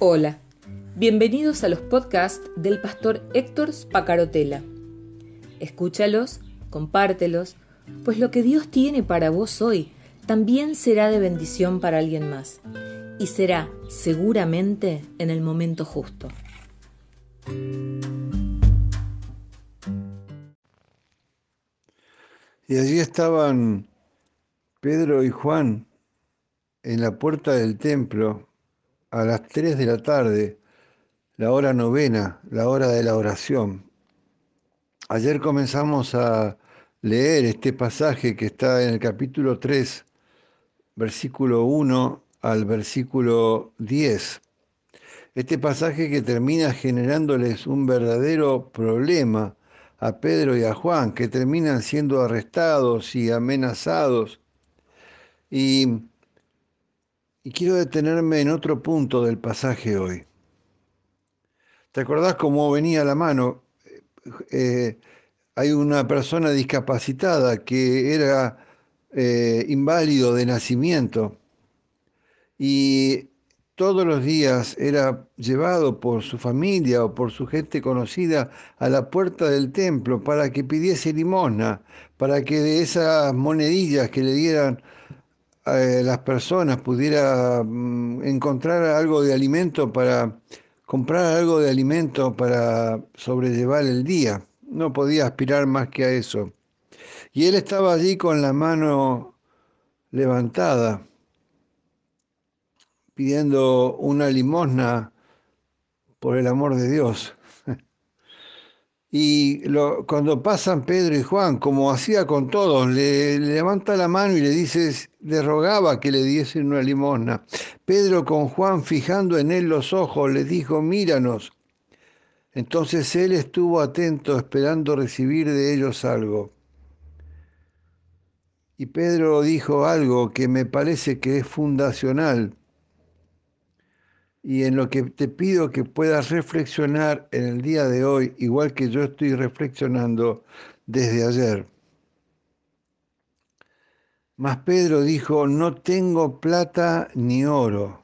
Hola, bienvenidos a los podcasts del pastor Héctor Spacarotela. Escúchalos, compártelos, pues lo que Dios tiene para vos hoy también será de bendición para alguien más y será seguramente en el momento justo. Y allí estaban Pedro y Juan en la puerta del templo a las 3 de la tarde, la hora novena, la hora de la oración. Ayer comenzamos a leer este pasaje que está en el capítulo 3, versículo 1 al versículo 10. Este pasaje que termina generándoles un verdadero problema a Pedro y a Juan, que terminan siendo arrestados y amenazados. Y, quiero detenerme en otro punto del pasaje hoy. ¿Te acordás cómo venía la mano? Eh, hay una persona discapacitada que era eh, inválido de nacimiento y todos los días era llevado por su familia o por su gente conocida a la puerta del templo para que pidiese limosna, para que de esas monedillas que le dieran a eh, las personas pudiera mm, encontrar algo de alimento para comprar algo de alimento para sobrellevar el día. No podía aspirar más que a eso. Y él estaba allí con la mano levantada pidiendo una limosna por el amor de Dios. Y cuando pasan Pedro y Juan, como hacía con todos, le, levanta la mano y le dice, le rogaba que le diesen una limosna. Pedro con Juan fijando en él los ojos, le dijo, míranos. Entonces él estuvo atento esperando recibir de ellos algo. Y Pedro dijo algo que me parece que es fundacional y en lo que te pido que puedas reflexionar en el día de hoy, igual que yo estoy reflexionando desde ayer. Mas Pedro dijo, no tengo plata ni oro,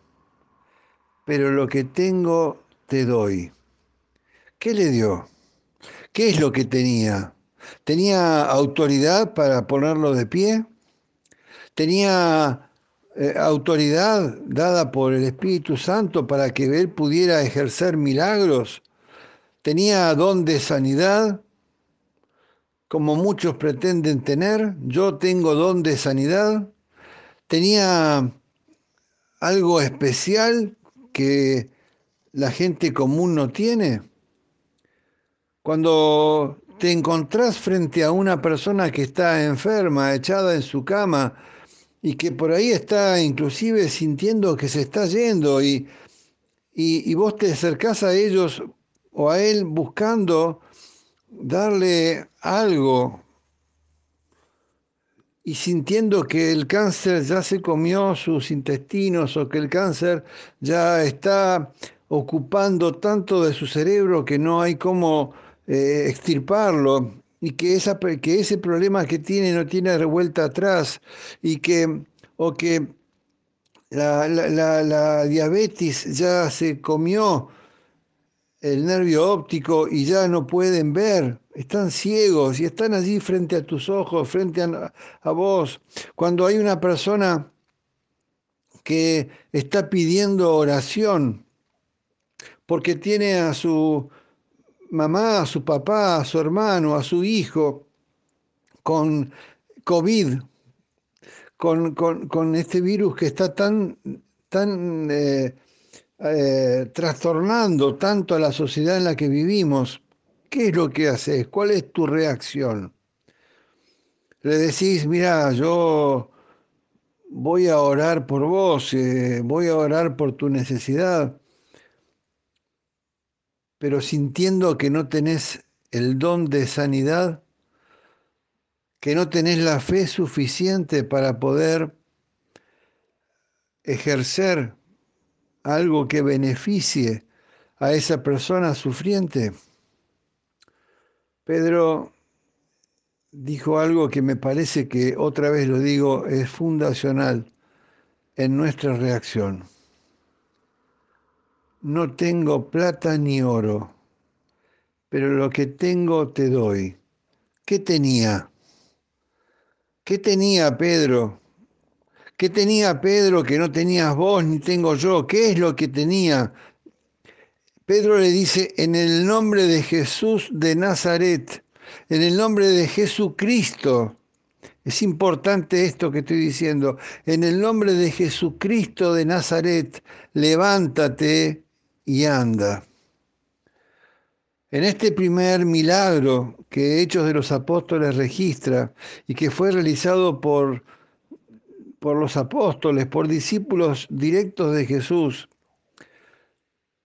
pero lo que tengo te doy. ¿Qué le dio? ¿Qué es lo que tenía? ¿Tenía autoridad para ponerlo de pie? ¿Tenía eh, autoridad dada por el Espíritu Santo para que él pudiera ejercer milagros. Tenía don de sanidad, como muchos pretenden tener. Yo tengo don de sanidad. Tenía algo especial que la gente común no tiene. Cuando te encontrás frente a una persona que está enferma, echada en su cama, y que por ahí está inclusive sintiendo que se está yendo y, y, vos te acercás a ellos o a él buscando darle algo y sintiendo que el cáncer ya se comió sus intestinos o que el cáncer ya está ocupando tanto de su cerebro que no hay cómo eh, extirparlo y que, esa, que ese problema que tiene no tiene revuelta atrás y que, o que la, la, diabetes ya se comió el nervio óptico y ya no pueden ver, están ciegos y están allí frente a tus ojos, frente a, a, vos. Cuando hay una persona que está pidiendo oración porque tiene a su mamá, a su papá, a su hermano, a su hijo con COVID, con, este virus que está tan, tan eh, eh, trastornando tanto a la sociedad en la que vivimos, ¿qué es lo que haces? ¿Cuál es tu reacción? Le decís, mira, yo voy a orar por vos, eh, voy a orar por tu necesidad pero sintiendo que no tenés el don de sanidad, que no tenés la fe suficiente para poder ejercer algo que beneficie a esa persona sufriente. Pedro dijo algo que me parece que, otra vez lo digo, es fundacional en nuestra reacción. No tengo plata ni oro, pero lo que tengo te doy. ¿Qué tenía? ¿Qué tenía Pedro? ¿Qué tenía Pedro que no tenías vos ni tengo yo? ¿Qué es lo que tenía? Pedro le dice, en el nombre de Jesús de Nazaret, en el nombre de Jesucristo. Es importante esto que estoy diciendo. En el nombre de Jesucristo de Nazaret, levántate y anda. En este primer milagro que Hechos de los Apóstoles registra y que fue realizado por, por los apóstoles, por discípulos directos de Jesús,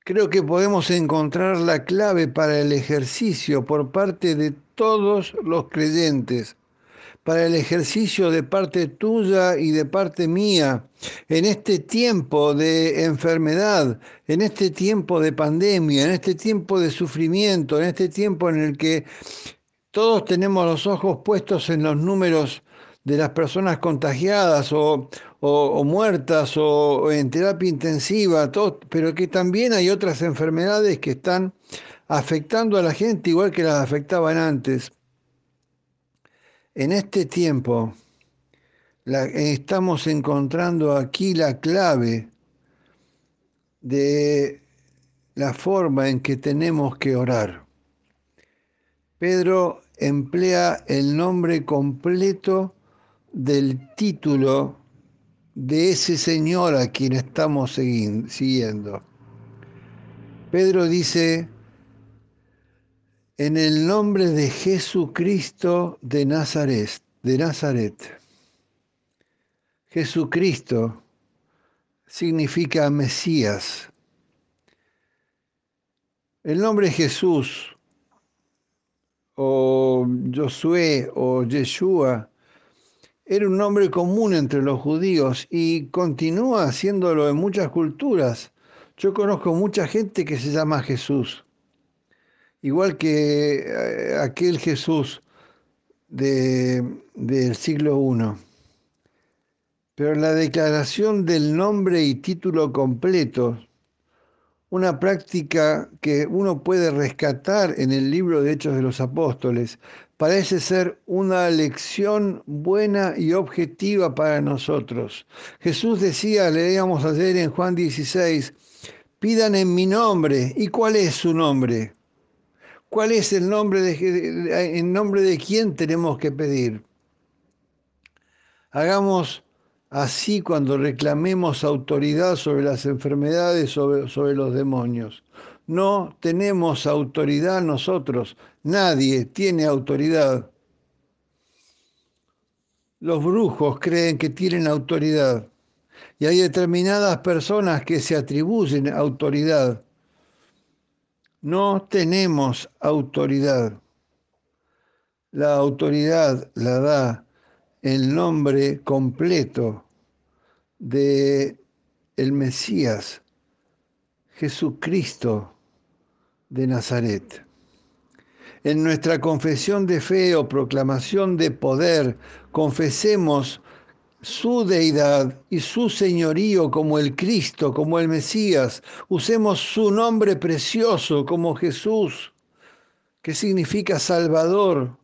creo que podemos encontrar la clave para el ejercicio por parte de todos los creyentes para el ejercicio de parte tuya y de parte mía en este tiempo de enfermedad, en este tiempo de pandemia, en este tiempo de sufrimiento, en este tiempo en el que todos tenemos los ojos puestos en los números de las personas contagiadas o, muertas o, en terapia intensiva, pero que también hay otras enfermedades que están afectando a la gente igual que las afectaban antes. En este tiempo estamos encontrando aquí la clave de la forma en que tenemos que orar. Pedro emplea el nombre completo del título de ese Señor a quien estamos siguiendo. Pedro dice, en el nombre de Jesucristo de Nazaret, de Nazaret. Jesucristo significa Mesías. El nombre Jesús o Josué o Yeshua era un nombre común entre los judíos y continúa haciéndolo en muchas culturas. Yo conozco mucha gente que se llama Jesús igual que eh, aquel Jesús del siglo I. Pero la declaración del nombre y título completo, una práctica que uno puede rescatar en el libro de Hechos de los Apóstoles, parece ser una lección buena y objetiva para nosotros. Jesús decía, leíamos ayer en Juan 16, pidan en mi nombre. ¿Y cuál es su nombre? ¿Cuál es el nombre de, en nombre de quién tenemos que pedir? Hagamos así cuando reclamemos autoridad sobre las enfermedades, sobre, sobre los demonios. No tenemos autoridad nosotros, nadie tiene autoridad. Los brujos creen que tienen autoridad y hay determinadas personas que se atribuyen autoridad no tenemos autoridad. La autoridad la da el nombre completo de el Mesías, Jesucristo de Nazaret. En nuestra confesión de fe o proclamación de poder, confesemos su deidad y su señorío como el Cristo, como el Mesías. Usemos su nombre precioso como Jesús, que significa Salvador.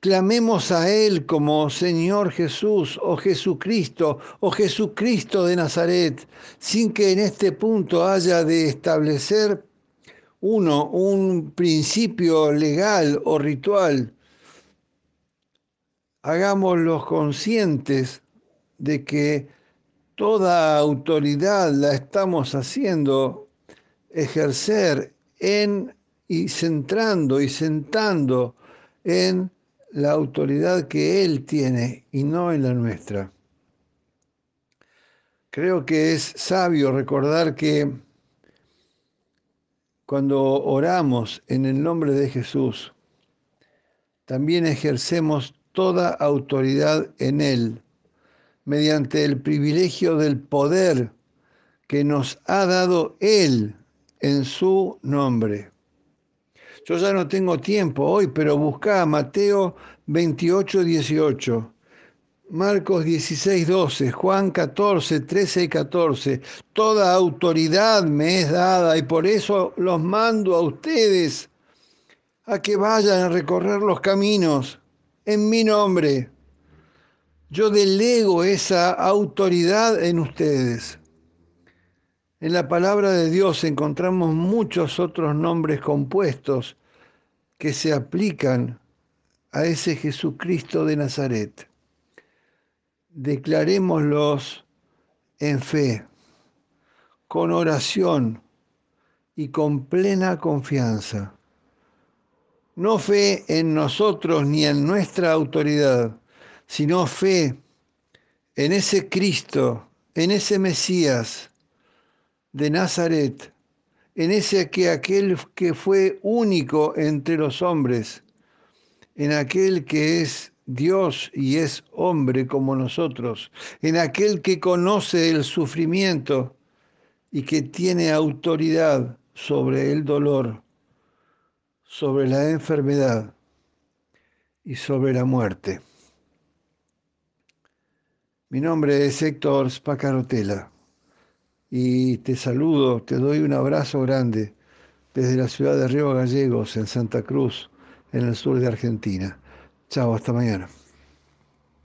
Clamemos a Él como Señor Jesús o Jesucristo o Jesucristo de Nazaret, sin que en este punto haya de establecer uno un principio legal o ritual. Hagámoslos conscientes de que toda autoridad la estamos haciendo ejercer en y centrando y sentando en la autoridad que Él tiene y no en la nuestra. Creo que es sabio recordar que cuando oramos en el nombre de Jesús, también ejercemos toda autoridad en Él mediante el privilegio del poder que nos ha dado Él en su nombre. Yo ya no tengo tiempo hoy, pero busca Mateo 28, 18. Marcos 16, 12, Juan 14, 13 y 14. Toda autoridad me es dada y por eso los mando a ustedes a que vayan a recorrer los caminos en mi nombre. Yo delego esa autoridad en ustedes. En la palabra de Dios encontramos muchos otros nombres compuestos que se aplican a ese Jesucristo de Nazaret. Declarémoslos en fe, con oración y con plena confianza. No fe en nosotros ni en nuestra autoridad, sino fe en ese Cristo, en ese Mesías de Nazaret, en ese que aquel que fue único entre los hombres, en aquel que es Dios y es hombre como nosotros, en aquel que conoce el sufrimiento y que tiene autoridad sobre el dolor, sobre la enfermedad y sobre la muerte. Mi nombre es Héctor Spacarotela y te saludo, te doy un abrazo grande desde la ciudad de Río Gallegos, en Santa Cruz, en el sur de Argentina. Chao, hasta mañana.